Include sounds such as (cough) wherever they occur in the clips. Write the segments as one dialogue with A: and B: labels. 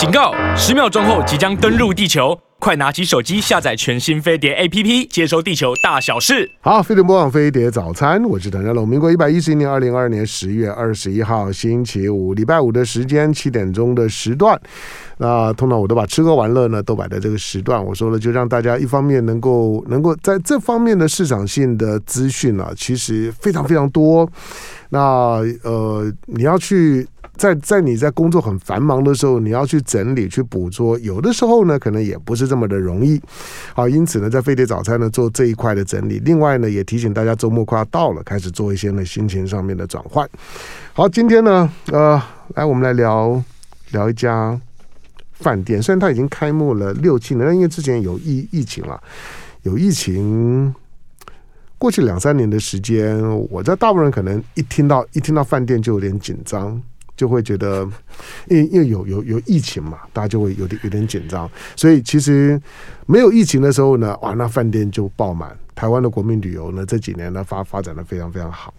A: 警告！十秒钟后即将登陆地球，快拿起手机下载全新飞碟 APP，接收地球大小事。
B: 好，飞碟播放飞碟早餐，我是谭家龙。民国一百一十一年二零二二年十月二十一号星期五，礼拜五的时间七点钟的时段。那通常我都把吃喝玩乐呢都摆在这个时段。我说了，就让大家一方面能够能够在这方面的市场性的资讯啊，其实非常非常多。那呃，你要去在在你在工作很繁忙的时候，你要去整理去捕捉，有的时候呢，可能也不是这么的容易。好，因此呢，在飞碟早餐呢做这一块的整理。另外呢，也提醒大家，周末快要到了，开始做一些呢心情上面的转换。好，今天呢，呃，来我们来聊聊一家。饭店虽然它已经开幕了六七年，但因为之前有疫疫情了，有疫情，过去两三年的时间，我在大部分人可能一听到一听到饭店就有点紧张，就会觉得，因为因为有有有疫情嘛，大家就会有点有点紧张。所以其实没有疫情的时候呢，哇，那饭店就爆满。台湾的国民旅游呢，这几年呢发发展的非常非常好。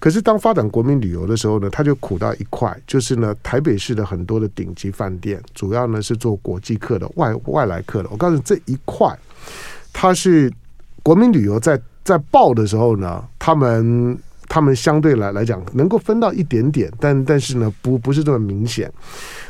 B: 可是，当发展国民旅游的时候呢，他就苦到一块，就是呢，台北市的很多的顶级饭店，主要呢是做国际客的外外来客的。我告诉你，这一块，它是国民旅游在在爆的时候呢，他们他们相对来来讲能够分到一点点，但但是呢，不不是这么明显。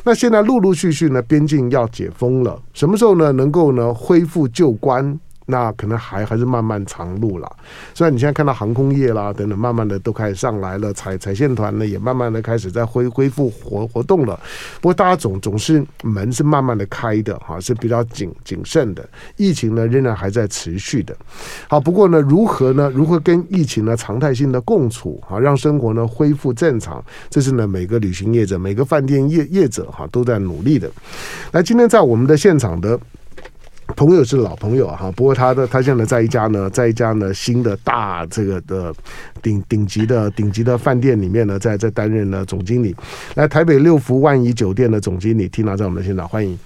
B: 那现在陆陆续续呢，边境要解封了，什么时候呢，能够呢恢复旧关？那可能还还是漫漫长路了。虽然你现在看到航空业啦等等，慢慢的都开始上来了，彩彩线团呢也慢慢的开始在恢恢复活活动了。不过大家总总是门是慢慢的开的哈，是比较谨谨慎的。疫情呢仍然还在持续的。好，不过呢如何呢？如何跟疫情呢常态性的共处啊，让生活呢恢复正常？这是呢每个旅行业者、每个饭店业业者哈都在努力的。那，今天在我们的现场的。朋友是老朋友哈，不过他的他现在在一家呢，在一家呢新的大这个的顶顶级的顶级的饭店里面呢，在在担任了总经理。来，台北六福万怡酒店的总经理 Tina 在我们的现场，欢迎。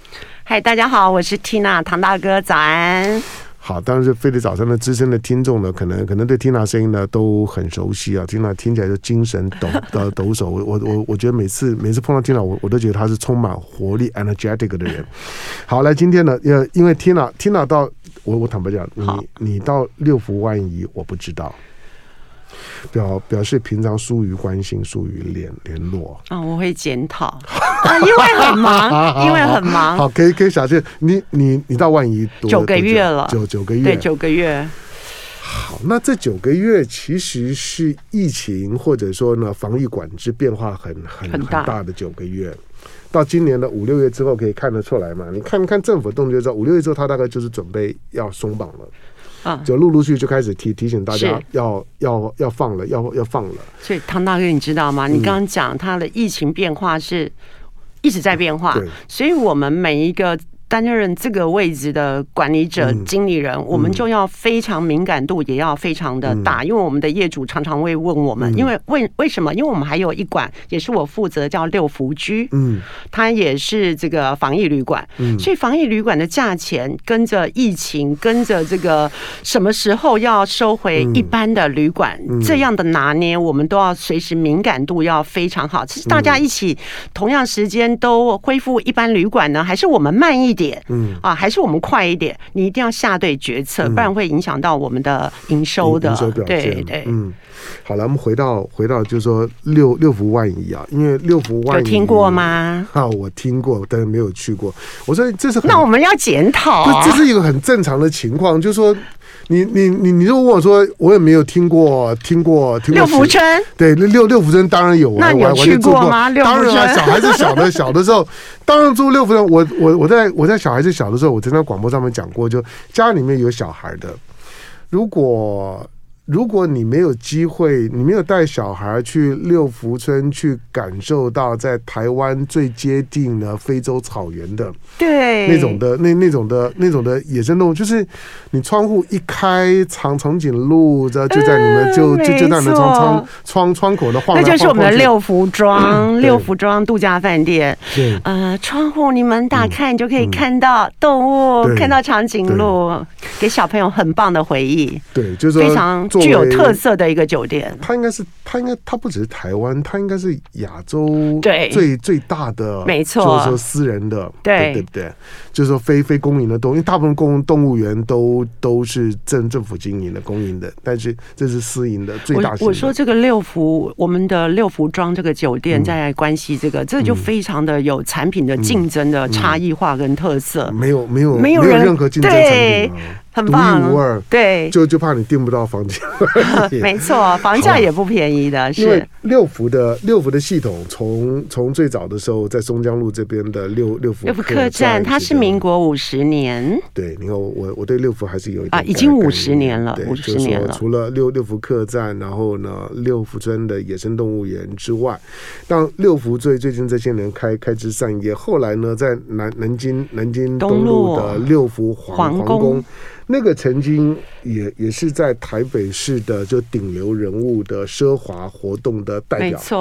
C: 嗨，大家好，我是 Tina 唐大哥，早安。
B: 好，当然是飞碟早餐的资深的听众呢，可能可能对 Tina 声音呢都很熟悉啊，Tina 听起来就精神抖的 (laughs) 抖擞。我我我我觉得每次每次碰到 Tina，我我都觉得她是充满活力 energetic 的人。好，来今天呢，呃，因为 Tina Tina 到我我坦白讲，你你到六福万怡，我不知道。表表示平常疏于关心，疏于联联络
C: 啊，我会检讨啊，因为很忙，(laughs) 因为很忙。
B: 好，可以可以小谢，你你你到万一多
C: 九个月了，
B: 九九个月，
C: 对，九个月。
B: 好，那这九个月其实是疫情或者说呢防疫管制变化很很很大的九个月，到今年的五六月之后可以看得出来嘛？你看看政府动作之后，五六月之后他大概就是准备要松绑了。啊，就陆陆续续就开始提提醒大家要要要放了，要要放了。
C: 所以唐大哥，你知道吗？你刚刚讲他的疫情变化是一直在变化，所以我们每一个。担任这个位置的管理者、经理人，我们就要非常敏感度，也要非常的大，因为我们的业主常常会问我们，因为为为什么？因为我们还有一馆也是我负责，叫六福居，嗯，它也是这个防疫旅馆，所以防疫旅馆的价钱跟着疫情，跟着这个什么时候要收回一般的旅馆这样的拿捏，我们都要随时敏感度要非常好。其实大家一起同样时间都恢复一般旅馆呢，还是我们慢一点？嗯啊，还是我们快一点，你一定要下对决策，不然会影响到我们的营收的。营收表现，对对，嗯，
B: 好了，我们回到回到，就是说六六福万怡啊，因为六福万怡有
C: 听过吗？(laughs)
B: 啊，我听过，但是没有去过。我说这是
C: 那我们要检讨，
B: 这是一个很正常的情况，就是说。你你你你如果问我说，我也没有听过听过听过
C: 六福村，
B: 对六六福村当然有啊，
C: 那你有去过吗？
B: 当然啊，小孩子小的小的时候，当然住六福村。我我我在我在小孩子小的时候，我曾在广播上面讲过，就家里面有小孩的，如果。如果你没有机会，你没有带小孩去六福村去感受到在台湾最接近的非洲草原的，
C: 对。
B: 那种的那那种的那种的野生动物，就是你窗户一开，长长颈鹿这就在你们就就就在你们窗窗窗窗口的晃，那
C: 就是我们的六福庄六福庄度假饭店。对。呃，窗户你们打开，你就可以看到动物，看到长颈鹿。给小朋友很棒的回忆。
B: 对，就是
C: 非常具有特色的一个酒店。
B: 它应该是，它应该，它不只是台湾，它应该是亚洲
C: 对。
B: 最最大的，
C: 没错，
B: 就是说私人的，对。对不对？就是说非非公营的动物，因为大部分公动物园都都是政政府经营的公营的，但是这是私营的最大的。
C: 我我说这个六福，我们的六福庄这个酒店在关系这个，嗯、这个就非常的有产品的竞争的差异化跟特色。
B: 没有没有没有任何竞争产品
C: 很棒，
B: 独一无二。
C: 对，
B: 就就怕你订不到房间。(laughs)
C: 没错，房价也不便宜的。是因为
B: 六福的六福的系统，从从最早的时候在松江路这边的六六福
C: 六福客栈，它是民国五十年。
B: 对，你看我我对六福还是有一点
C: 啊，已经五十年了，五十年了。
B: 除了六六福客栈，然后呢六福村的野生动物园之外，当六福最最近这些年开开枝散叶，后来呢在南南京南京东路的六福皇皇宫。那个曾经也也是在台北市的就顶流人物的奢华活动的代表，
C: 没错。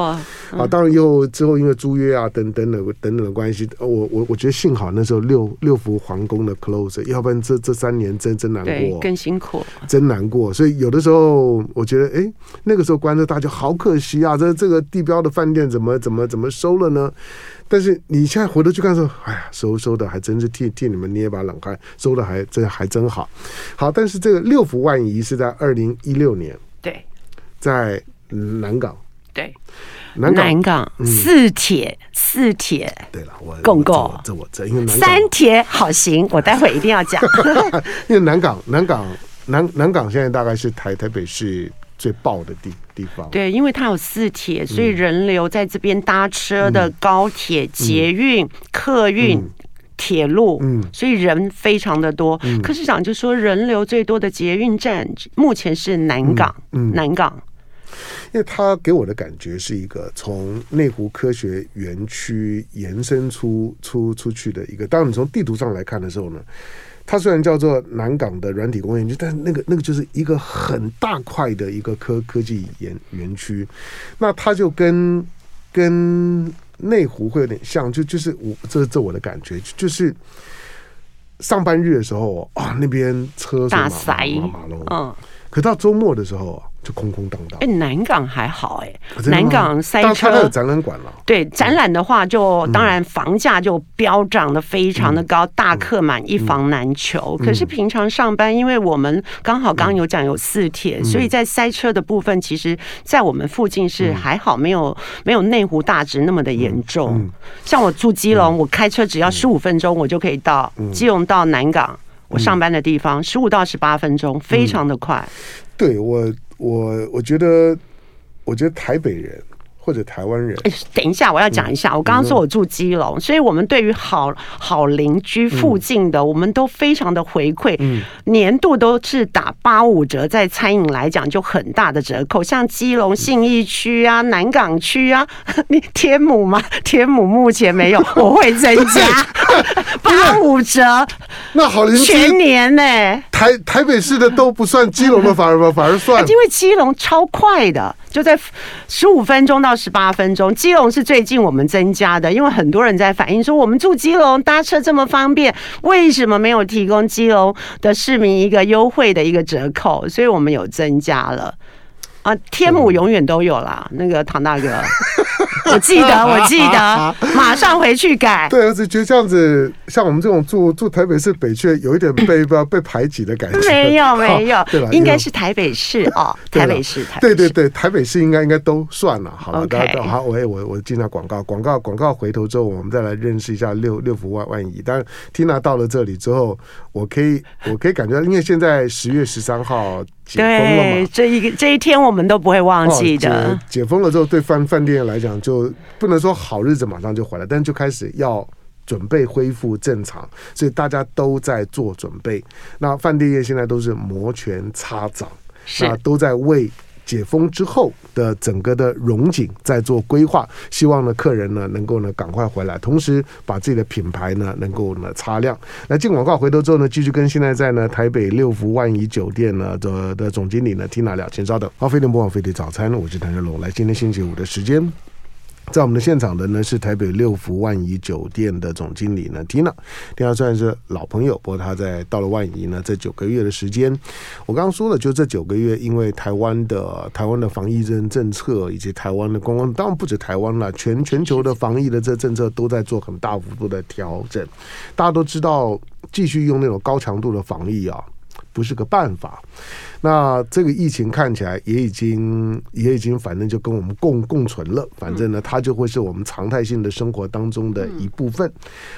B: 啊，当然又之后因为租约啊等等等等等的关系，我我我觉得幸好那时候六六福皇宫的 close，要不然这这三年真真难过，
C: 更辛苦，
B: 真难过。所以有的时候我觉得，哎，那个时候关着大家好可惜啊，这这个地标的饭店怎么怎么怎么收了呢？但是你现在回头去看说，哎呀，收收的还真是替替你们捏把冷汗，收的还真还真好，好。但是这个六福万怡是在二零一六年，
C: 对，
B: 在南港，
C: 对，南港，南港四铁四铁，
B: 对了，我
C: 共构，
B: 这我这因为南
C: 三铁好行，我待会一定要讲，(laughs)
B: 因为南港南港南南港现在大概是台台北市最爆的地地方，
C: 对，因为它有四铁，所以人流在这边搭车的高铁、捷运、客运、铁路，嗯，所以人非常的多。柯市长就说，人流最多的捷运站目前是南港，南港，
B: 因为他给我的感觉是一个从内湖科学园区延伸出出出去的一个。当你从地图上来看的时候呢，它虽然叫做南港的软体工业园区，但是那个那个就是一个很大块的一个科科技园园区，那它就跟跟内湖会有点像，就就是我这这我的感觉就是上班日的时候啊，那边车大塞。马龙，嗯，可到周末的时候。就空空荡荡。哎，
C: 南港还好哎，南港塞车。
B: 展览馆了。
C: 对，展览的话，就当然房价就飙涨的非常的高，大客满，一房难求。可是平常上班，因为我们刚好刚刚有讲有四铁，所以在塞车的部分，其实，在我们附近是还好，没有没有内湖大直那么的严重。像我住基隆，我开车只要十五分钟，我就可以到基隆到南港我上班的地方，十五到十八分钟，非常的快。
B: 对我。我我觉得，我觉得台北人或者台湾人，
C: 等一下，我要讲一下。嗯、我刚刚说我住基隆，嗯、所以我们对于好好邻居附近的，嗯、我们都非常的回馈，嗯、年度都是打八五折，在餐饮来讲就很大的折扣。像基隆信义区啊、南港区啊，你 (laughs) 天母吗？天母目前没有，(laughs) 我会增加 (laughs) 八五折。
B: 那好邻居
C: 全年呢、欸？
B: 台台北市的都不算，基隆的反而反而算，
C: 因为基隆超快的，就在十五分钟到十八分钟。基隆是最近我们增加的，因为很多人在反映说，我们住基隆搭车这么方便，为什么没有提供基隆的市民一个优惠的一个折扣？所以我们有增加了。啊，天母永远都有啦，那个唐大哥。(laughs) (laughs) 我记得，(laughs) 我记得，(laughs) 马上回去改。
B: 对，而且觉得这样子，像我们这种住住台北市北区，有一点被被 (coughs) 被排挤的感觉。
C: 没有，没有，对吧？应该是台北市哦，台北市，台。
B: 对对对，台北市应该应该都算了。好了，大家好，我我我进下广告，广告广告，回头之后我们再来认识一下六六福万万怡。但是 Tina 到了这里之后，我可以我可以感觉到，因为现在十月十三号。
C: 解封了嘛，这一个这一天我们都不会忘记的。
B: 哦、解，解封了之后，对饭饭店来讲，就不能说好日子马上就回来，但就开始要准备恢复正常，所以大家都在做准备。那饭店业现在都是摩拳擦掌，是那都在为。解封之后的整个的融景在做规划，希望呢客人呢能够呢赶快回来，同时把自己的品牌呢能够呢擦亮。那进广告，回头之后呢继续跟现在在呢台北六福万怡酒店呢的的总经理呢 Tina 聊，请稍等。好，飞碟播报飞碟早餐，我是谭日龙。来，今天星期五的时间。在我们的现场的呢是台北六福万怡酒店的总经理呢 Tina，Tina 虽然是老朋友，不过他在到了万怡呢这九个月的时间，我刚刚说了，就这九个月，因为台湾的台湾的防疫政政策以及台湾的观光，当然不止台湾了，全全球的防疫的这政策都在做很大幅度的调整。大家都知道，继续用那种高强度的防疫啊，不是个办法。那这个疫情看起来也已经也已经，反正就跟我们共共存了。反正呢，它就会是我们常态性的生活当中的一部分。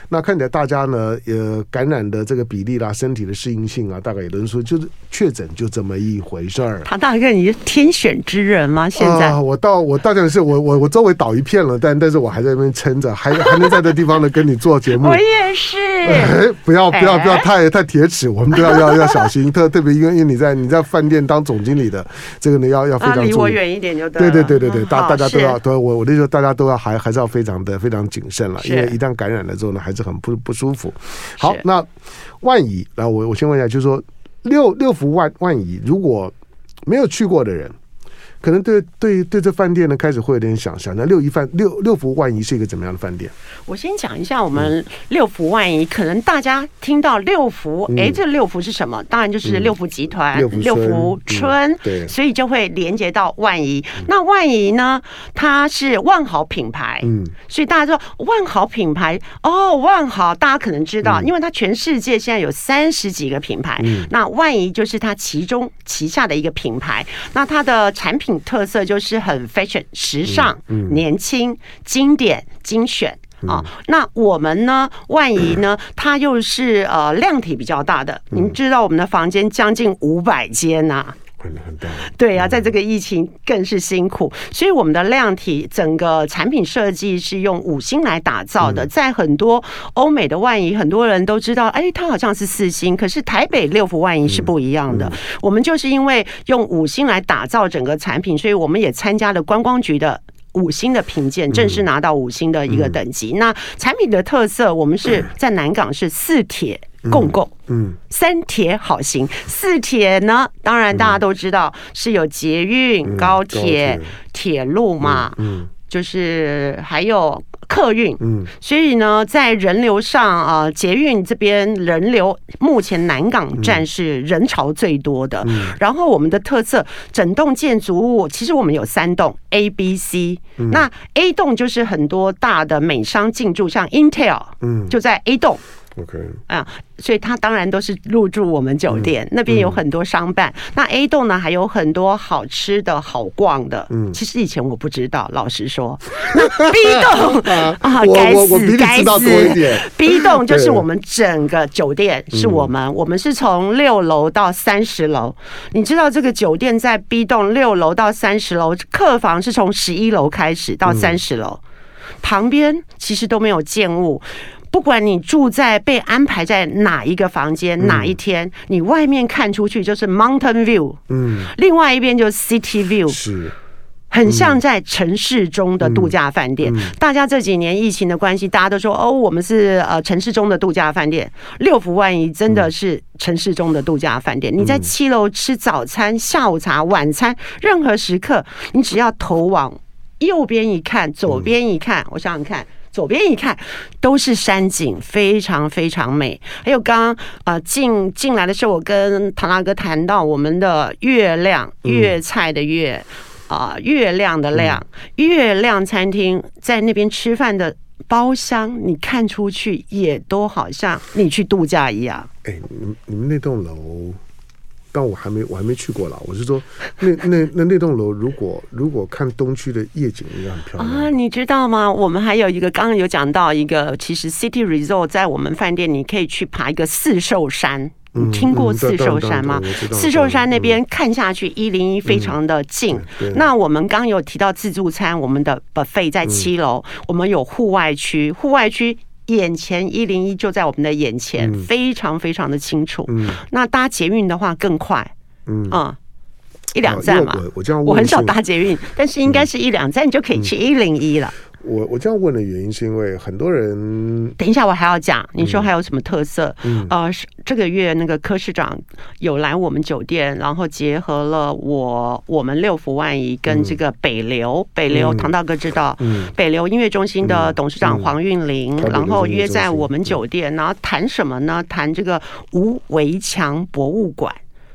B: 那看起来大家呢，呃，感染的这个比例啦，身体的适应性啊，大概有人说就是确诊就这么一回事儿。
C: 唐大概，你是天选之人吗？现在、
B: 呃、我到我到底是我我我周围倒一片了，但但是我还在那边撑着，还还能在这地方呢跟你做节目。(laughs)
C: 我也是。(laughs)
B: 哎，不要不要不要太太铁齿，我们都要要要小心。特 (laughs) 特别因为因为你在你在。饭店当总经理的这个呢，要要非常注意。
C: 离我远一点就对。
B: 对对对对对，大、嗯、大家都要，都我我那时候大家都要还还是要非常的非常谨慎了，因为一旦感染了之后呢，还是很不不舒服。好，那万一，来我我先问一下，就是说六六福万万一，如果没有去过的人。可能对对对，这饭店呢开始会有点想象。那六一饭六六福万怡是一个怎么样的饭店？
C: 我先讲一下我们六福万怡。可能大家听到六福，哎、嗯，这六福是什么？当然就是六福集团、嗯、六福春、嗯，对，所以就会连接到万怡、嗯。那万怡呢，它是万豪品牌，嗯，所以大家说万豪品牌哦，万豪大家可能知道，嗯、因为它全世界现在有三十几个品牌，嗯，那万怡就是它其中旗下的一个品牌。那它的产品。特色就是很 fashion 时尚、嗯嗯、年轻、经典、精选啊、嗯。那我们呢？万一呢？它又是呃量体比较大的。你、嗯、们知道我们的房间将近五百间呐。对呀、啊，在这个疫情更是辛苦，所以我们的量体整个产品设计是用五星来打造的。在很多欧美的万怡，很多人都知道，哎，它好像是四星，可是台北六福万怡是不一样的。我们就是因为用五星来打造整个产品，所以我们也参加了观光局的五星的评鉴，正式拿到五星的一个等级。那产品的特色，我们是在南港是四铁。共构，嗯，三铁好行，四铁呢？当然大家都知道是有捷运、高铁、铁。路嘛，嗯，就是还有客运，嗯，所以呢，在人流上啊，捷运这边人流目前南港站是人潮最多的。然后我们的特色，整栋建筑物其实我们有三栋 A、B、C，那 A 栋就是很多大的美商进驻，像 Intel，嗯，就在 A 栋。
B: OK
C: 啊，所以它当然都是入住我们酒店，嗯、那边有很多商办。嗯、那 A 栋呢，还有很多好吃的好逛的。嗯，其实以前我不知道，老实说。那 B 栋啊，(laughs) 该死该死！B 栋就是我们整个酒店，是我们，我们是从六楼到三十楼。你知道这个酒店在 B 栋六楼到三十楼，客房是从十一楼开始到三十楼，旁边其实都没有建物。不管你住在被安排在哪一个房间，嗯，哪一天，你外面看出去就是 Mountain View，嗯，另外一边就是 City View，是，很像在城市中的度假饭店，嗯嗯。大家这几年疫情的关系，大家都说哦，我们是呃城市中的度假饭店。六福万怡真的是城市中的度假饭店，嗯。你在七楼吃早餐、下午茶、晚餐，任何时刻，你只要头往右边一看，左边一看，嗯，我想想看。左边一看都是山景，非常非常美。还有刚刚啊进进来的时候，我跟唐大哥谈到我们的月亮粤菜的月啊、呃、月亮的亮月亮餐厅，在那边吃饭的包厢，你看出去也都好像你去度假一样。
B: 哎，你们你们那栋楼。但我还没我还没去过啦。我是说，(laughs) 那那那那栋楼，如果如果看东区的夜景，应该很漂亮啊！
C: 你知道吗？我们还有一个，刚刚有讲到一个，其实 City Resort 在我们饭店，你可以去爬一个四兽山。你听过四寿山吗？四寿山那边看下去，一零一非常的近。那我们刚有提到自助餐，我们的 buffet 在七楼，我们有户外区，户外区。眼前一零一就在我们的眼前，嗯、非常非常的清楚。嗯、那搭捷运的话更快，嗯，嗯一两站嘛。我，我，我很少搭捷运，但是应该是一两站你就可以去一零一了。
B: 我我这样问的原因是因为很多人，
C: 等一下我还要讲，你说还有什么特色？
B: 嗯，
C: 呃，这个月那个柯市长有来我们酒店，然后结合了我我们六福万怡跟这个北流，嗯、北流唐大哥知道，嗯，北流音乐中心的董事长黄韵玲，嗯、然后约在我们酒店，然后谈什么呢？谈这个无围墙博物馆。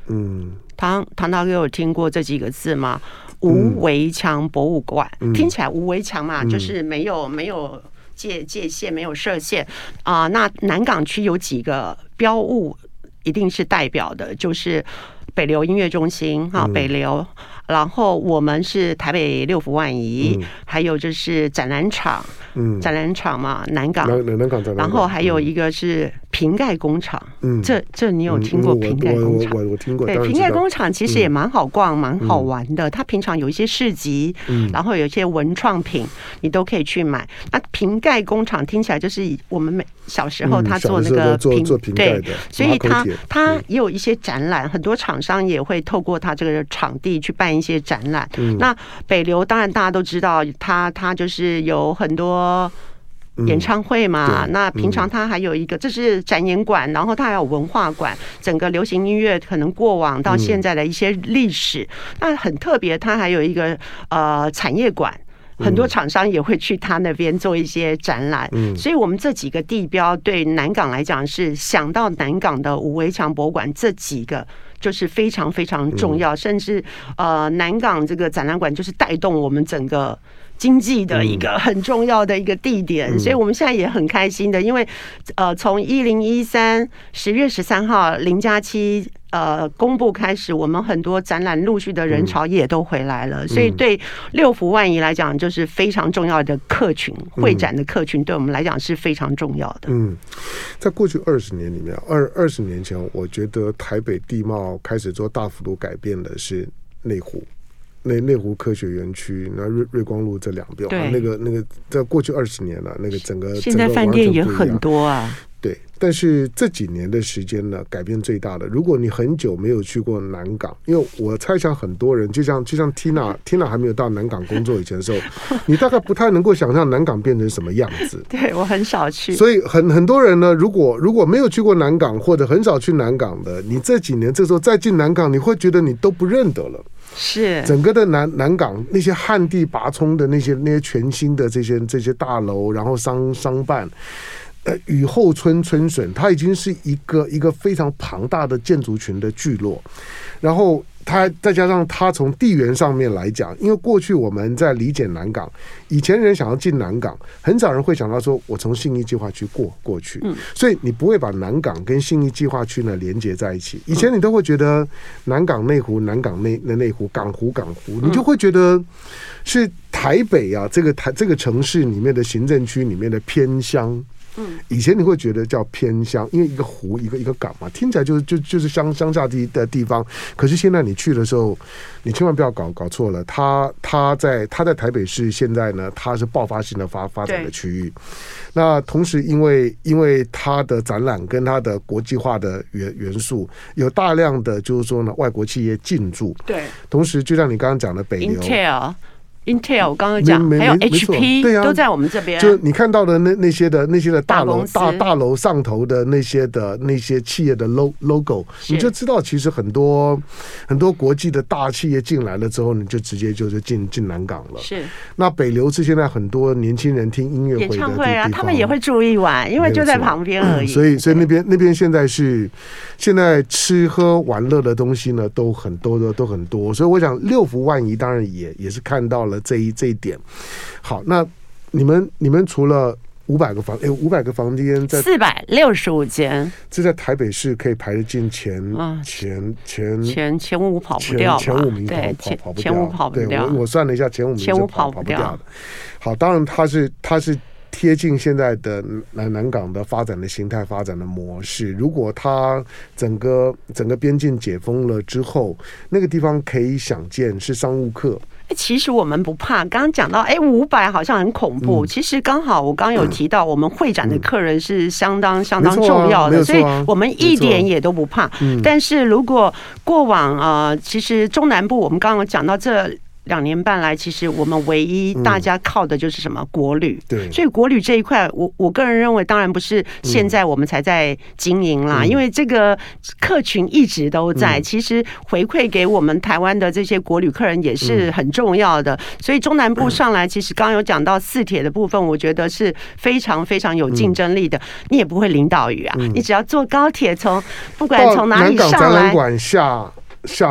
C: 嗯，唐唐大哥有听过这几个字吗？无围墙博物馆、嗯、听起来无围墙嘛，嗯、就是没有没有界界限，没有设限啊、呃。那南港区有几个标物，一定是代表的，就是北流音乐中心哈，北流。然后我们是台北六福万怡，嗯、还有就是展览场，嗯，展览场嘛，南港，
B: 南港展览。
C: 然后还有一个是瓶盖工厂，嗯，这这你有听过瓶盖工厂？
B: 我我我听过。
C: 对，瓶盖工厂其实也蛮好逛，蛮好玩的。它平常有一些市集，嗯，然后有一些文创品，你都可以去买。那瓶盖工厂听起来就是我们每小时候他做那个瓶，对，所以他他也有一些展览，很多厂商也会透过他这个场地去办。一些展览，那北流当然大家都知道，他他就是有很多演唱会嘛。那平常他还有一个，这是展演馆，然后他还有文化馆，整个流行音乐可能过往到现在的一些历史，那很特别。他还有一个呃产业馆，很多厂商也会去他那边做一些展览。嗯所以我们这几个地标对南港来讲是想到南港的五围墙博物馆这几个。就是非常非常重要，甚至呃，南港这个展览馆就是带动我们整个经济的一个 (laughs) 很重要的一个地点，所以我们现在也很开心的，因为呃，从一零一三十月十三号零加七。呃，公布开始，我们很多展览陆续的人潮也都回来了，嗯、所以对六福万怡来讲，就是非常重要的客群，嗯、会展的客群对我们来讲是非常重要的。
B: 嗯，在过去二十年里面，二二十年前，我觉得台北地貌开始做大幅度改变的是内湖，内内湖科学园区，那瑞瑞光路这两边，对。那个那个，在过去二十年了，那个整个
C: 现在饭店也很多啊。
B: 对，但是这几年的时间呢，改变最大的。如果你很久没有去过南港，因为我猜想很多人，就像就像 Tina，Tina 还没有到南港工作以前的时候，(laughs) 你大概不太能够想象南港变成什么样子。
C: 对，我很少去，
B: 所以很很多人呢，如果如果没有去过南港或者很少去南港的，你这几年这时候再进南港，你会觉得你都不认得了。
C: 是
B: 整个的南南港那些旱地拔葱的那些那些全新的这些这些大楼，然后商商办。呃，雨后春春笋，它已经是一个一个非常庞大的建筑群的聚落。然后它再加上它从地缘上面来讲，因为过去我们在理解南港，以前人想要进南港，很少人会想到说我从信义计划区过过去。嗯，所以你不会把南港跟信义计划区呢连接在一起。以前你都会觉得南港内湖、南港内那内湖、港湖港湖，你就会觉得是台北啊这个台这个城市里面的行政区里面的偏乡。嗯，以前你会觉得叫偏乡，因为一个湖，一个一个港嘛，听起来就是就就是乡乡下地的地方。可是现在你去的时候，你千万不要搞搞错了。它它在它在台北市现在呢，它是爆发性的发发展的区域。那同时，因为因为它的展览跟它的国际化的元元素，有大量的就是说呢，外国企业进驻。对，同时就像你刚刚讲的北流。
C: Intel，我刚刚讲，还有 HP，对呀，都在我们这边。
B: 就你看到的那那些的那些的大楼大大楼上头的那些的那些企业的 logo，你就知道其实很多很多国际的大企业进来了之后，你就直接就是进进南港了。是。那北流是现在很多年轻人听音乐会的地方啊，
C: 他们也会住一晚，因为就在旁边而已。
B: 所以所以那边那边现在是现在吃喝玩乐的东西呢都很多的都很多，所以我想六福万怡当然也也是看到了。这一这一点，好，那你们你们除了五百个房，哎，五百个房间在
C: 四百六十五间，
B: 这在台北市可以排得进前前前
C: 前前五跑不掉，
B: 前五名跑跑跑不掉，前五跑不掉。我我算了一下，前五名前五跑不掉的。好，当然它是它是贴近现在的南南港的发展的形态、发展的模式。如果它整个整个边境解封了之后，那个地方可以想见是商务客。
C: 其实我们不怕。刚刚讲到，哎，五百好像很恐怖。其实刚好我刚刚有提到，我们会展的客人是相当相当重要的，所以我们一点也都不怕。但是如果过往啊，其实中南部我们刚刚讲到这两年半来，其实我们唯一大家靠的就是什么国旅。
B: 对，
C: 所以国旅这一块，我我个人认为，当然不是现在我们才在经营啦，因为这个客群一直都在。其实回馈给我们台湾的这些国旅客人也是很重要的。所以中南部上来，其实刚刚有讲到四铁的部分，我觉得是非常非常有竞争力的。你也不会淋到雨啊，你只要坐高铁从不管从哪里上来。
B: 下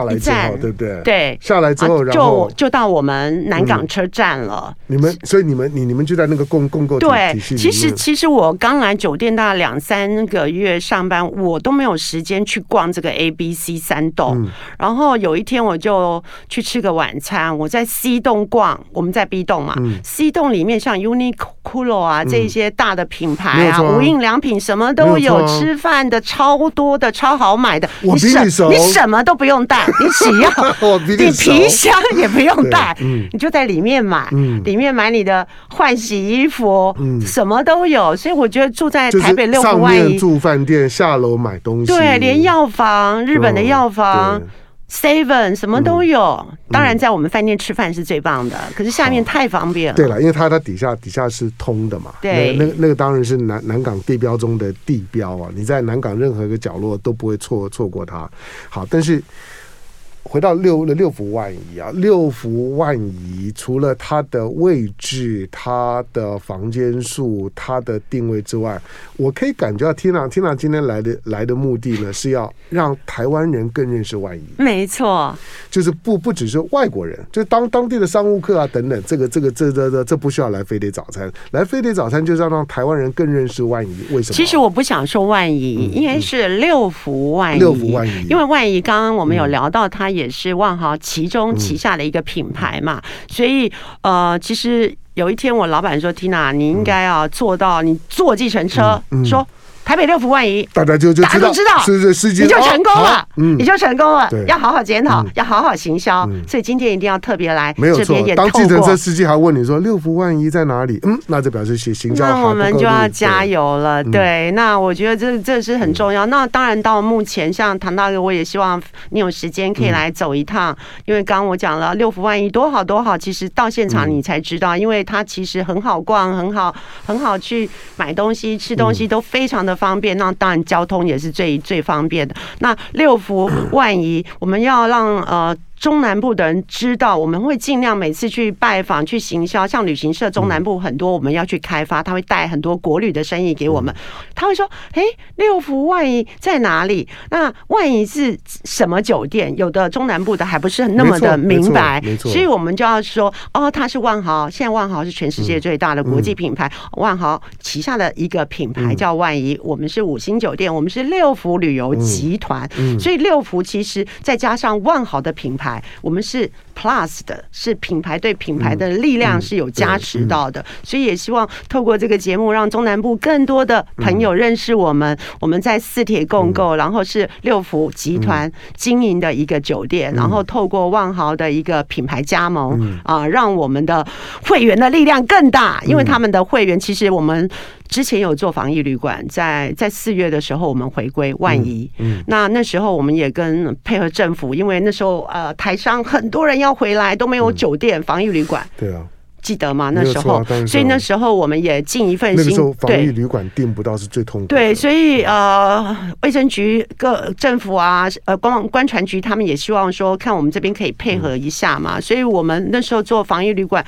B: 来之后，对不对？
C: 对，
B: 下来之后，然后
C: 就就到我们南港车站了。
B: 你们，所以你们，你你们就在那个共共构体系里面。
C: 对，其实其实我刚来酒店大概两三个月上班，我都没有时间去逛这个 A、B、C 三栋。然后有一天我就去吃个晚餐，我在 C 栋逛，我们在 B 栋嘛。C 栋里面像 Uniqlo 啊这些大的品牌啊，无印良品什么都有，吃饭的超多的，超好买的。
B: 我比你熟，
C: 你什么都不用。带你只要，(laughs) 你皮箱也不用带，你就在里面买，里面买你的换洗衣服，什么都有。所以我觉得住在台北六福万怡，
B: 住饭店，下楼买东西，
C: 对，连药房，日本的药房。Seven 什么都有，当然在我们饭店吃饭是最棒的。可是下面太方便了。
B: 对了，因为它它底下底下是通的嘛。
C: 对，
B: 那那个当然是南南港地标中的地标啊！你在南港任何一个角落都不会错错过它。好，但是。回到六六福万怡啊，六福万怡除了它的位置、它的房间数、它的定位之外，我可以感觉到 Tina，Tina 今天来的来的目的呢，是要让台湾人更认识万怡。
C: 没错，
B: 就是不不只是外国人，就当当地的商务客啊等等，这个这个这这这这不需要来飞碟早餐，来飞碟早餐就是要让台湾人更认识万怡。为什么？
C: 其实我不想说万怡，应该是六福万怡。
B: 六福万怡，
C: 因为万怡刚刚我们有聊到它。也是万豪其中旗下的一个品牌嘛，所以呃，其实有一天我老板说：“Tina，你应该要做到，你坐计程车说。”台北六福万怡，
B: 大家就就大家都知道，是是司机，
C: 你就成功了，嗯，你就成功了。要好好检讨，要好好行销。所以今天一定要特别来，
B: 没有错。当计程车司机还问你说六福万怡在哪里？嗯，那就表示行行销好。
C: 那我们就要加油了。对，那我觉得这这是很重要。那当然到目前，像唐大哥，我也希望你有时间可以来走一趟，因为刚刚我讲了六福万怡多好多好，其实到现场你才知道，因为它其实很好逛，很好很好去买东西、吃东西都非常的。方便，那当然交通也是最最方便的。那六福万怡，我们要让呃。中南部的人知道，我们会尽量每次去拜访、去行销。像旅行社中南部很多，我们要去开发，他会带很多国旅的生意给我们。他会说：“哎，六福万怡在哪里？那万怡是什么酒店？有的中南部的还不是那么的明白，所以我们就要说：哦，它是万豪。现在万豪是全世界最大的国际品牌，万豪旗下的一个品牌叫万怡。我们是五星酒店，我们是六福旅游集团。所以六福其实再加上万豪的品牌。我们是 Plus 的，是品牌对品牌的力量是有加持到的，所以也希望透过这个节目，让中南部更多的朋友认识我们。我们在四铁共构，然后是六福集团经营的一个酒店，然后透过万豪的一个品牌加盟啊，让我们的会员的力量更大，因为他们的会员其实我们。之前有做防疫旅馆，在在四月的时候，我们回归万怡。嗯，那那时候我们也跟配合政府，因为那时候呃台商很多人要回来，都没有酒店、防疫旅馆。对啊，记得吗？那时候，所以那时候我们也尽一份心。那时候
B: 防疫旅馆订不到是最痛苦。
C: 对，所以呃，卫生局、各政府啊，呃，官官船局他们也希望说，看我们这边可以配合一下嘛。所以我们那时候做防疫旅馆。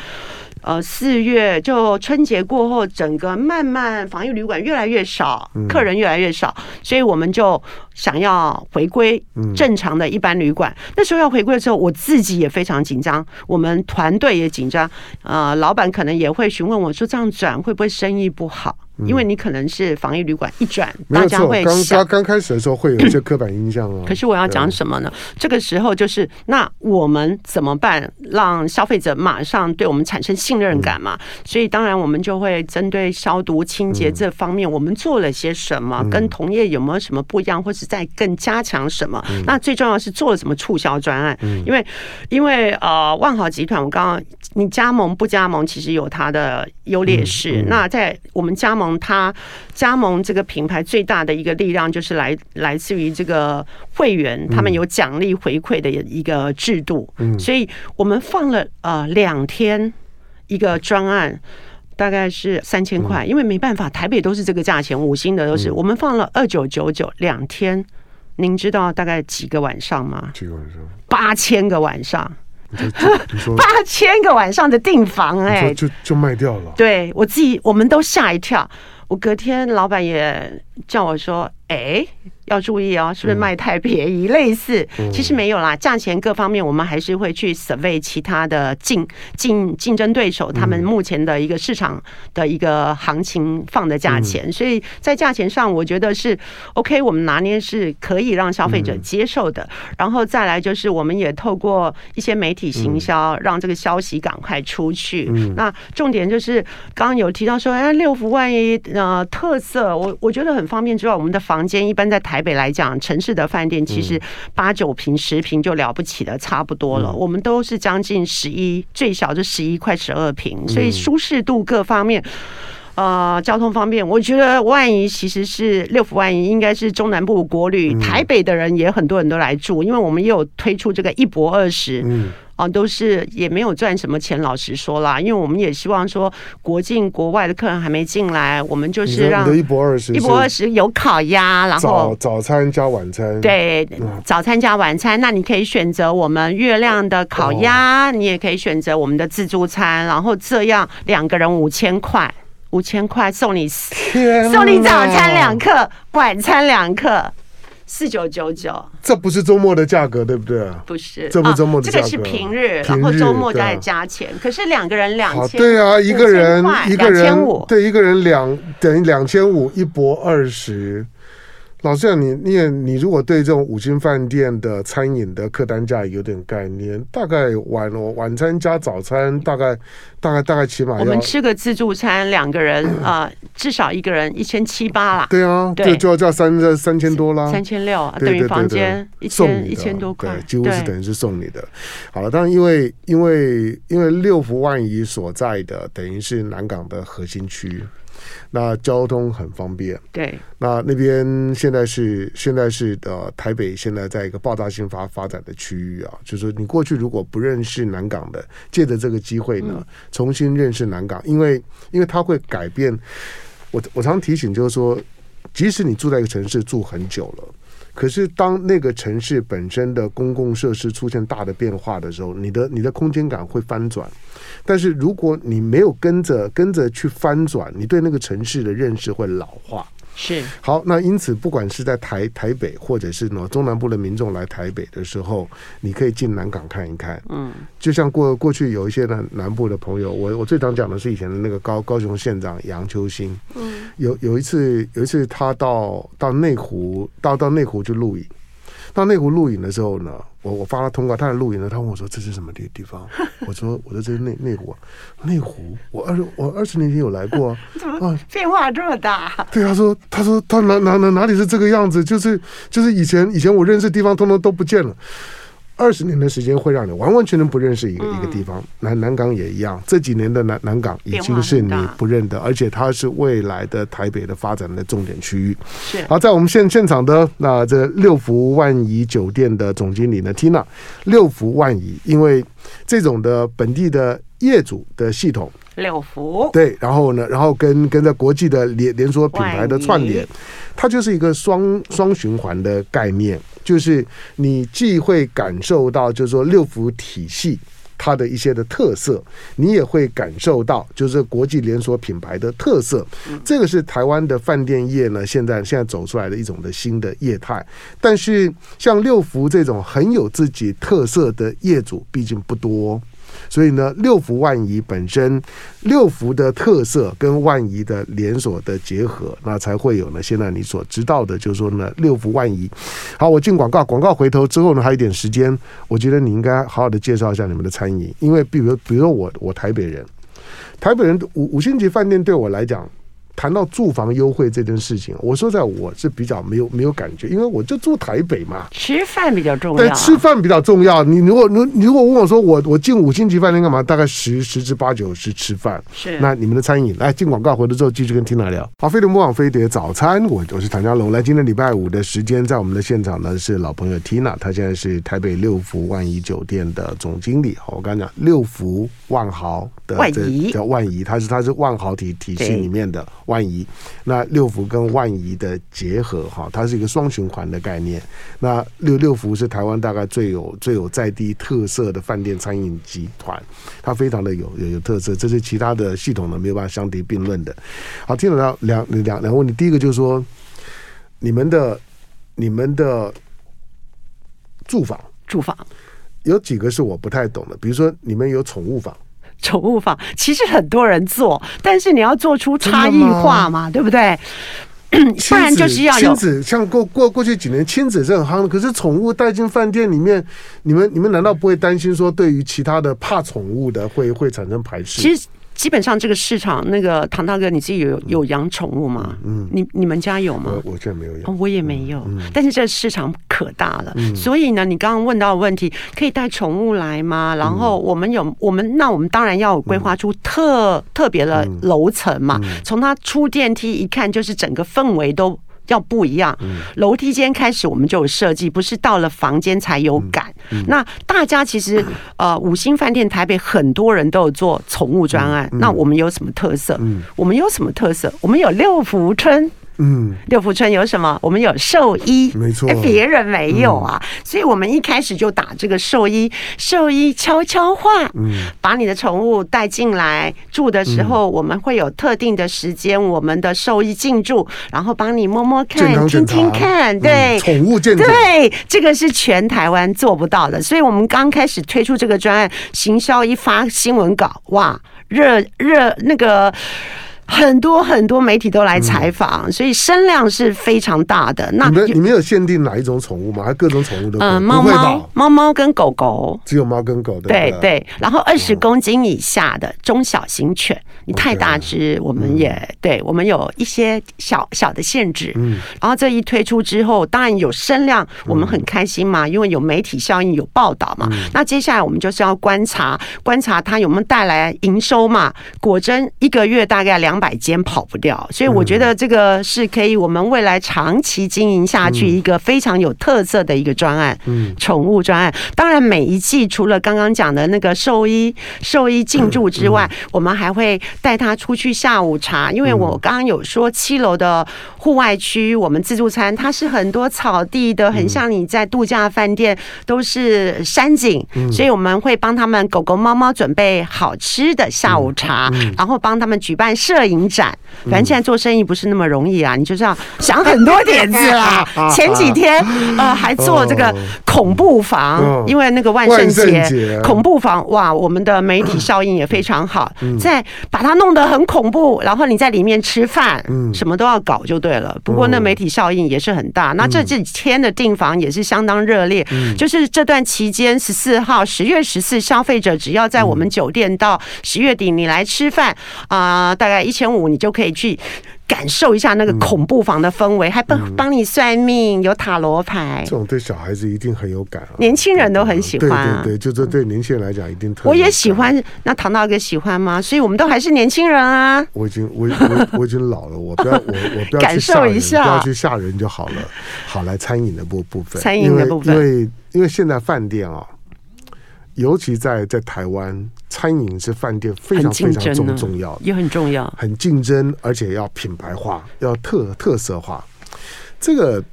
C: 呃，四月就春节过后，整个慢慢防疫旅馆越来越少，客人越来越少，所以我们就想要回归正常的一般旅馆。那时候要回归的时候，我自己也非常紧张，我们团队也紧张。呃，老板可能也会询问我说，这样转会不会生意不好？因为你可能是防疫旅馆一转，大家会
B: 想刚刚开始的时候会有一些刻板印象哦。(coughs)
C: 可是我要讲什么呢？这个时候就是那我们怎么办，让消费者马上对我们产生信任感嘛？所以当然我们就会针对消毒清洁这方面，我们做了些什么，跟同业有没有什么不一样，或是在更加强什么？那最重要是做了什么促销专案？因为因为呃万豪集团我刚刚你加盟不加盟，其实有它的优劣势。那在我们加盟，它加盟这个品牌最大的一个力量，就是来来自于这个会员，他们有奖励回馈的一个制度。嗯，所以我们放了呃两天一个专案，大概是三千块，因为没办法，台北都是这个价钱，五星的都是。我们放了二九九九两天。您知道大概几个晚上吗？
B: 几个晚上？
C: 八千个晚上。八千个晚上的订房，哎，
B: 就就卖掉了。
C: 对我自己，我们都吓一跳。我隔天老板也叫我说：“哎。”要注意哦，是不是卖太便宜？嗯、类似，其实没有啦，价钱各方面我们还是会去 survey 其他的竞竞竞争对手，他们目前的一个市场的一个行情放的价钱，嗯、所以在价钱上，我觉得是 OK，我们拿捏是可以让消费者接受的。嗯、然后再来就是，我们也透过一些媒体行销，让这个消息赶快出去。嗯、那重点就是刚刚有提到说，哎，六福万一呃特色，我我觉得很方便之外，我们的房间一般在台。北来讲，城市的饭店其实八九平、十平就了不起的差不多了。嗯、我们都是将近十一，最小就十一块十二平，所以舒适度各方面，呃，交通方便，我觉得万怡其实是六福万怡，应该是中南部国旅。台北的人也很多人都来住，因为我们也有推出这个一博二十。嗯啊，都是也没有赚什么钱，老实说啦，因为我们也希望说国境国外的客人还没进来，我们就是让
B: 一博二十，
C: 一博二十有烤鸭，然后
B: 早早餐加晚餐，
C: 对，早餐加晚餐，那你可以选择我们月亮的烤鸭，你也可以选择我们的自助餐，然后这样两个人五千块，五千块送你送你早餐两克，晚餐两克。四九九九，
B: 这不是周末的价格，对不对？
C: 不是，
B: 这不是周末的价格，
C: 这个是平日，然后周末再加钱。可是两个人两千，
B: 对啊，一个人一个人对一个人两等于两千五，一博二食。老师啊，你你也你如果对这种五星饭店的餐饮的客单价有点概念，大概晚晚餐加早餐，大概大概大概起码
C: 我们吃个自助餐，两个人 (clears throat) 啊、呃，至少一个人一千七八啦。
B: 对啊，对，就要叫三三千多啦，
C: 三千六等于房间一千一千多块，
B: 对，几乎是等于是送你的。好了，当然因为因为因为六福万怡所在的等于是南港的核心区。那交通很方便，
C: 对。
B: 那那边现在是现在是呃台北现在在一个爆炸性发发展的区域啊，就是说你过去如果不认识南港的，借着这个机会呢，重新认识南港，因为因为它会改变。我我常提醒就是说，即使你住在一个城市住很久了。可是，当那个城市本身的公共设施出现大的变化的时候，你的你的空间感会翻转。但是，如果你没有跟着跟着去翻转，你对那个城市的认识会老化。
C: 是
B: 好，那因此，不管是在台台北，或者是呢中南部的民众来台北的时候，你可以进南港看一看。嗯，就像过过去有一些南南部的朋友，我我最常讲的是以前的那个高高雄县长杨秋兴。嗯，有有一次有一次他到到内湖到到内湖去录影。到内湖录影的时候呢，我我发了通告，他来录影了。他问我说：“这是什么地地方？” (laughs) 我说：“我说这是内内湖，内湖。我二十我二十年前有来过啊。(laughs) ”
C: 怎么变化这么大？
B: 对，他说：“他说他哪哪哪哪里是这个样子？就是就是以前以前我认识的地方，通通都不见了。”二十年的时间会让你完完全全不认识一个、嗯、一个地方，南南港也一样。这几年的南南港已经是你不认得，而且它是未来的台北的发展的重点区域。是好，在我们现现场的那这六福万怡酒店的总经理呢，Tina，六福万怡，因为这种的本地的业主的系统，
C: 六福
B: 对，然后呢，然后跟跟着国际的连连锁品牌的串联，它就是一个双双循环的概念。就是你既会感受到，就是说六福体系它的一些的特色，你也会感受到，就是国际连锁品牌的特色。这个是台湾的饭店业呢，现在现在走出来的一种的新的业态。但是像六福这种很有自己特色的业主，毕竟不多。所以呢，六福万怡本身，六福的特色跟万怡的连锁的结合，那才会有呢。现在你所知道的，就是说呢，六福万怡。好，我进广告，广告回头之后呢，还有一点时间，我觉得你应该好好的介绍一下你们的餐饮，因为比如，比如说我，我台北人，台北人五五星级饭店对我来讲，谈到住房优惠这件事情，我说在我是比较没有没有感觉，因为我就住台北嘛，
C: 吃饭比较重要。
B: 对，吃饭比较重要。你如果你你如果问我说我我进五星级饭店干嘛？大概十十之八九是吃饭。
C: 是。
B: 那你们的餐饮来进广告回来之后继续跟 Tina 聊。好，飞碟魔网飞碟早餐，我我是唐家龙。来，今天礼拜五的时间，在我们的现场呢是老朋友 Tina，她现在是台北六福万怡酒店的总经理。好，我刚刚讲六福万豪的
C: 万怡
B: 叫万怡，它是它是万豪体体系里面的万怡。那六福跟万怡的结合，哈，它是一个双循环的概念。那六六福是台湾大概最有最有在地特色的饭店餐饮集团，它非常的有有有特色，这是其他的系统呢没有办法相提并论的。好，听得到两两两个问题，第一个就是说，你们的你们的住房
C: 住房
B: 有几个是我不太懂的，比如说你们有宠物房。
C: 宠物房其实很多人做，但是你要做出差异化嘛，对不对？不然就是要
B: 亲子，像过过过去几年亲子是很夯的，可是宠物带进饭店里面，你们你们难道不会担心说，对于其他的怕宠物的会会产生排斥？
C: 其实。基本上这个市场，那个唐大哥，你自己有有养宠物吗？嗯，你你们家有吗？
B: 我我现在没有养，
C: 哦，我也没有。嗯，但是这市场可大了，嗯，所以呢，你刚刚问到的问题，可以带宠物来吗？然后我们有我们，那我们当然要规划出特，嗯，特别的楼层嘛，从它出电梯一看，就是整个氛围都。要不一样，楼梯间开始我们就有设计，不是到了房间才有感。那大家其实 (coughs) 呃，五星饭店台北很多人都有做宠物专案，那我们有什么特色？我们有什么特色？我们有六福村。嗯，六福村有什么？我们有兽医，
B: 没错，
C: 别人没有啊，所以我们一开始就打这个兽医，兽医悄悄话，嗯，把你的宠物带进来住的时候，我们会有特定的时间，我们的兽医进驻，然后帮你摸摸看、听听看，对，
B: 宠物健康，
C: 对，这个是全台湾做不到的，所以我们刚开始推出这个专案，行销一发新闻稿，哇，热热那个。很多很多媒体都来采访，嗯，所以声量是非常大的。那
B: 你们你们有限定哪一种宠物吗？还各种宠物都嗯，
C: 猫猫猫猫跟狗狗，
B: 只有猫跟狗的
C: 对对。然后二十公斤以下的中小型犬，嗯，你太大只，我们也，嗯，对我们有一些小小的限制。嗯，然后这一推出之后，当然有声量，我们很开心嘛，因为有媒体效应，有报道嘛。嗯，那接下来我们就是要观察观察它有没有带来营收嘛。果真一个月大概两。百间跑不掉，所以我觉得这个是可以我们未来长期经营下去一个非常有特色的一个专案，嗯，宠物专案。当然，每一季除了刚刚讲的那个兽医兽医进驻之外，我们还会带他出去下午茶。因为我刚刚有说七楼的户外区，我们自助餐它是很多草地的，很像你在度假饭店都是山景，所以我们会帮他们狗狗猫猫准备好吃的下午茶，然后帮他们举办摄影。影展，反正现在做生意不是那么容易啊，你就是要想很多点子啦。(laughs) 前几天呃还做这个恐怖房，因为那个万圣节恐怖房哇，我们的媒体效应也非常好，在把它弄得很恐怖，然后你在里面吃饭，什么都要搞就对了。不过那媒体效应也是很大，那这几天的订房也是相当热烈，就是这段期间十四号十月十四，消费者只要在我们酒店到十月底你来吃饭啊，大概一千。千五，你就可以去感受一下那个恐怖房的氛围，嗯、还帮帮你算命，有塔罗牌。
B: 这种对小孩子一定很有感啊，
C: 年轻人都很喜欢。
B: 对对对，就这对年轻人来讲一定特别。
C: 我也喜欢，那唐大哥喜欢吗？所以我们都还是年轻人啊。
B: 我已经我我我已经老了，我不要我我不要
C: 感受一下，
B: 不要去吓人就好了。好，来餐饮的部部分，
C: 餐饮的部分，
B: 因为因为，因为现在饭店啊。尤其在在台湾，餐饮是饭店非常非常重重要的，
C: 也很重要，
B: 很竞争，而且要品牌化，要特特色化。这个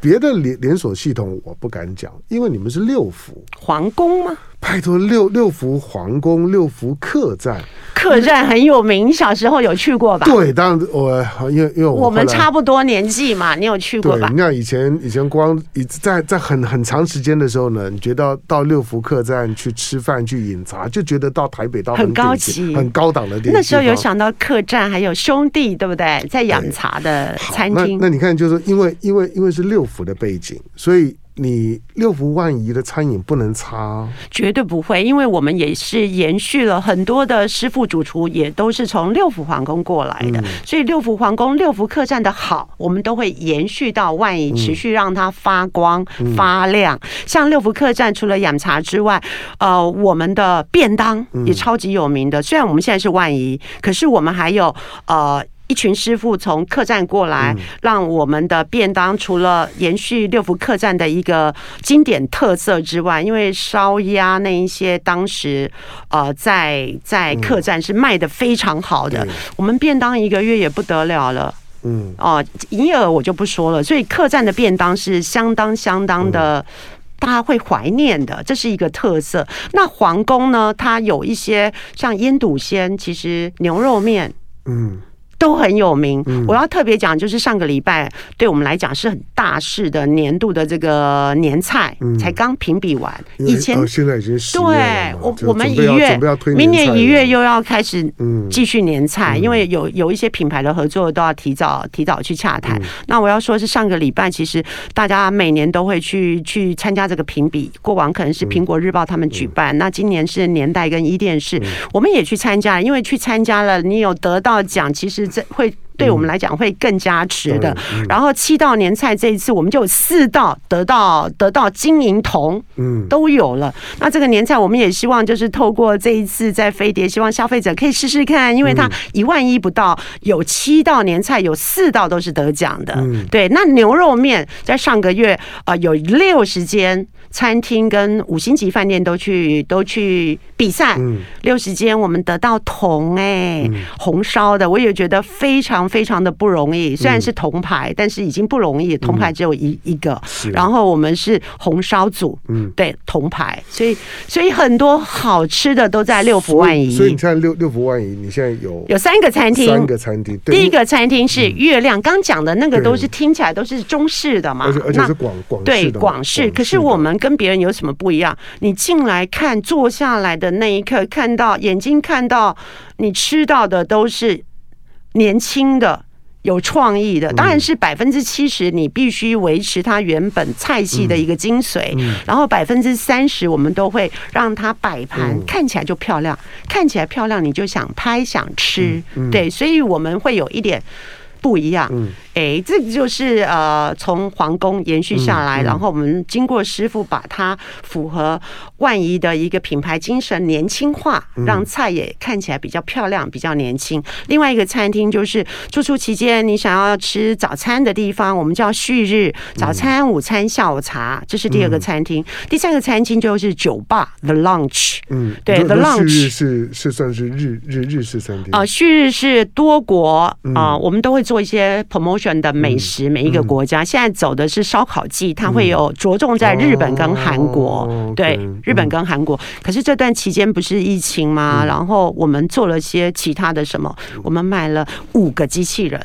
B: 别的连连锁系统我不敢讲，因为你们是六福
C: 皇宫吗？
B: 拜托，六六福皇宫，六福客栈，
C: 客栈很有名。你小时候有去过吧？
B: 对，当然我因为因为我，
C: 我们差不多年纪嘛，你有去过吧？
B: 你看以前以前光以在在很很长时间的时候呢，你觉得到六福客栈去吃饭去饮茶，就觉得到台北到很，
C: 很高级
B: 很高档的地方。
C: 那时候有想到客栈还有兄弟，对不对？在养茶的餐厅。
B: 那那你看，就是因为因为因为是六福的背景，所以。你六福万怡的餐饮不能差，
C: 绝对不会，因为我们也是延续了很多的师傅主厨，也都是从六福皇宫过来的，所以六福皇宫、六福客栈的好，我们都会延续到万怡，持续让它发光发亮。像六福客栈，除了养茶之外，呃，我们的便当也超级有名的。虽然我们现在是万怡，可是我们还有呃。一群师傅从客栈过来，让我们的便当除了延续六福客栈的一个经典特色之外，因为烧鸭那一些当时呃在在客栈是卖的非常好的，我们便当一个月也不得了了，嗯。哦，营业额我就不说了，所以客栈的便当是相当相当的大家会怀念的，这是一个特色。那皇宫呢，它有一些像腌笃鲜，其实牛肉面，嗯。都很有名。我要特别讲，就是上个礼拜对我们来讲是很大事的年度的这个年菜，才刚评比完。以前
B: 现在已经是
C: 对，我我们一月明年一月又要开始继续年菜，因为有有一些品牌的合作都要提早提早去洽谈。那我要说是上个礼拜，其实大家每年都会去去参加这个评比。过往可能是苹果日报他们举办，那今年是年代跟伊甸市，我们也去参加，因为去参加了，你有得到奖，其实。这会对我们来讲会更加值的。然后七道年菜这一次我们就有四道得到得到金银铜，嗯，都有了。那这个年菜我们也希望就是透过这一次在飞碟，希望消费者可以试试看，因为它一万一不到，有七道年菜，有四道都是得奖的。对，那牛肉面在上个月啊有六十间。餐厅跟五星级饭店都去都去比赛，六十间我们得到铜哎，红烧的我也觉得非常非常的不容易，虽然是铜牌，但是已经不容易，铜牌只有一一个，然后我们是红烧组，嗯，对，铜牌，所以所以很多好吃的都在六福万怡，
B: 所以你看六六福万怡，你现在有
C: 有三个餐厅，
B: 三个餐厅，
C: 第一个餐厅是月亮，刚讲的那个都是听起来都是中式的嘛，
B: 而且而且是广广
C: 对广式，可是我们。跟别人有什么不一样？你进来看，坐下来的那一刻，看到眼睛看到你吃到的都是年轻的、有创意的。当然是百分之七十，你必须维持它原本菜系的一个精髓。然后百分之三十，我们都会让它摆盘看起来就漂亮，看起来漂亮，你就想拍想吃。对，所以我们会有一点不一样。哎，这个就是呃，从皇宫延续下来，然后我们经过师傅把它符合万怡的一个品牌精神年轻化，让菜也看起来比较漂亮、比较年轻。另外一个餐厅就是住宿期间你想要吃早餐的地方，我们叫旭日早餐、午餐、下午茶，这是第二个餐厅。第三个餐厅就是酒吧 The Lunch，。嗯，对，The Lounge
B: 是是算是日日日式餐厅啊。
C: 旭日是多国啊，我们都会做一些 promotion。的美食，每一个国家现在走的是烧烤季，它会有着重在日本跟韩国，对，日本跟韩国。可是这段期间不是疫情吗？然后我们做了些其他的什么？我们买了五个机器人。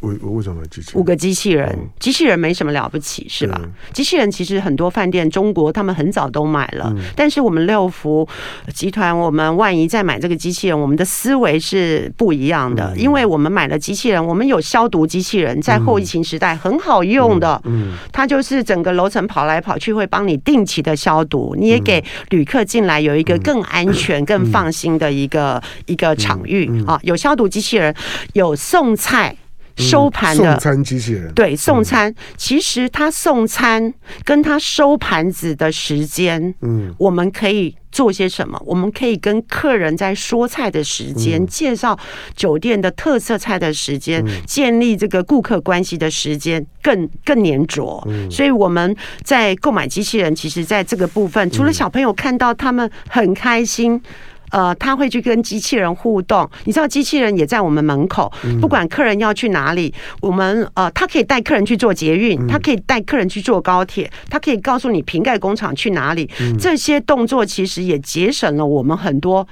B: 为为什么机器人？
C: 五个机器人，机器人没什么了不起，是吧？机器人其实很多饭店，中国他们很早都买了，但是我们六福集团，我们万一再买这个机器人，我们的思维是不一样的，因为我们买了机器人，我们有消毒机器人，在后疫情时代很好用的，嗯，它就是整个楼层跑来跑去，会帮你定期的消毒，你也给旅客进来有一个更安全、更放心的一个一个场域啊，有消毒机器人，有送菜。收盘的
B: 送餐机器人，
C: 对，送餐，其实他送餐跟他收盘子的时间，嗯，我们可以做些什么？我们可以跟客人在说菜的时间，介绍酒店的特色菜的时间，建立这个顾客关系的时间更更粘着。所以我们在购买机器人，其实在这个部分，除了小朋友看到他们很开心。呃，他会去跟机器人互动，你知道，机器人也在我们门口，不管客人要去哪里，我们呃，他可以带客人去做捷运，他可以带客人去坐高铁，他可以告诉你瓶盖工厂去哪里，这些动作其实也节省了我们很多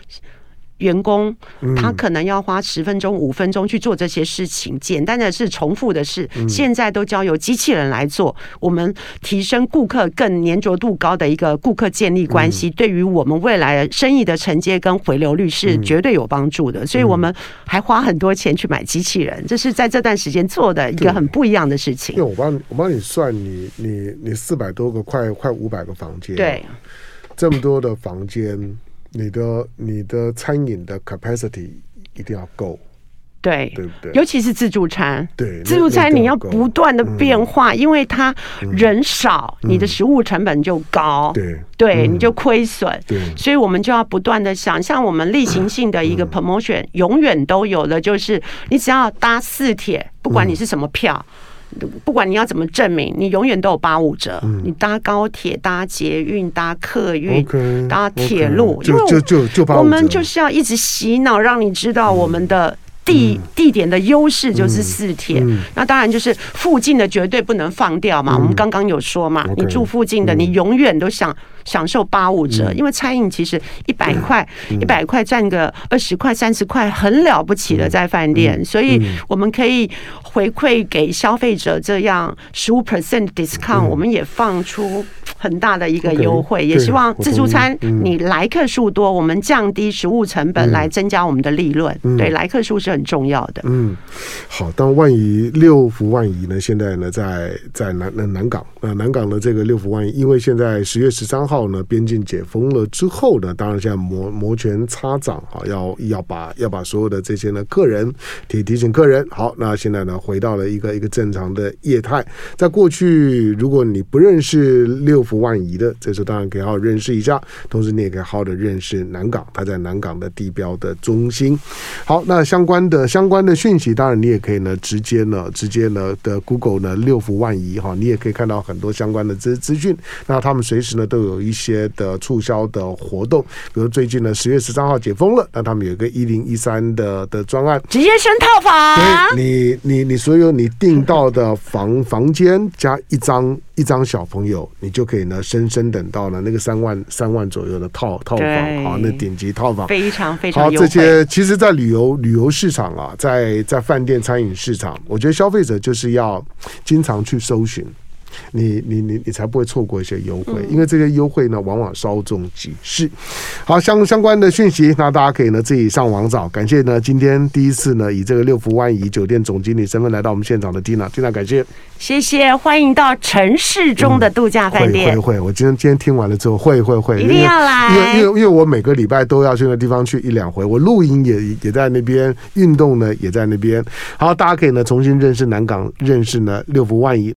C: 员工他可能要花十分钟、五分钟去做这些事情，简单的是重复的事，现在都交由机器人来做。我们提升顾客更粘着度高的一个顾客建立关系，对于我们未来生意的承接跟回流率是绝对有帮助的。所以我们还花很多钱去买机器人，这是在这段时间做的一个很不一样的事情。
B: 因为我帮我帮你算你，你你你四百多个，快快五百个房间，
C: 对，
B: 这么多的房间。你的你的餐饮的 capacity 一定要够，
C: 对
B: 对不对？
C: 尤其是自助餐，
B: 对
C: 自助餐你要不断的变化，因为它人少，你的食物成本就高，对。对，你就亏损，对，所以我们就要不断的想，像我们例行性的一个 promotion，永远都有的就是，你只要搭四铁，不管你是什么票。不管你要怎么证明，你永远都有八五折。嗯、你搭高铁、搭捷运、搭客运、okay, 搭铁路，因为就就就我们就是要一直洗脑，让你知道我们的。地地点的优势就是四铁，嗯。嗯、那当然就是附近的绝对不能放掉嘛。嗯、我们刚刚有说嘛，嗯、你住附近的，嗯、你永远都想享受八五折，嗯、因为餐饮其实一百块一百块赚个二十块三十块很了不起的在饭店，所以我们可以回馈给消费者这样十五 percent discount，嗯、我们也放出很大的一个优惠，也希望自助餐你来客数多，我们降低食物成本来增加我们的利润。对，来客数是很重要的。嗯，
B: 好。当万怡六福万怡呢，现在呢在在南南南港啊，南港的这个六福万怡，因为现在十月十三号呢边境解封了之后呢，当然现在摩摩拳擦掌啊，要要把要把所有的这些呢客人提提醒客人。好，那现在呢回到了一个一个正常的业态。在过去，如果你不认识六福万怡的，这时候当然可以好好认识一下，同时你也可以好好的认识南港，它在南港的地标的中心。好，那相关的相关的讯息，当然你也可以呢直接呢直接呢的 Google 呢六福万怡哈，你也可以看到很多相关的资资讯。那他们随时呢都有一些的促销的活动，比如最近呢十月十三号解封了，那他们有一个一零一三的的专案，
C: 直接升套房。
B: 对，你你你所有你订到的房房间加一张。一张小朋友，你就可以呢，深深等到了那个三万三万左右的套套房，好，那顶级套房
C: 非常非常
B: 好。这些其实，在旅游旅游市场啊，在在饭店餐饮市场，我觉得消费者就是要经常去搜寻。你你你你才不会错过一些优惠，因为这些优惠呢，往往稍纵即逝。好，相相关的讯息，那大家可以呢自己上网找。感谢呢，今天第一次呢，以这个六福万怡酒店总经理身份来到我们现场的 Tina，Tina 感谢，
C: 谢谢，欢迎到城市中的度假饭店。
B: 会会会，我今天今天听完了之后，会会会，
C: 一定要来，
B: 因为因为因为我每个礼拜都要去那地方去一两回，我露营也也在那边，运动呢也在那边。好，大家可以呢重新认识南港，认识呢六福万怡。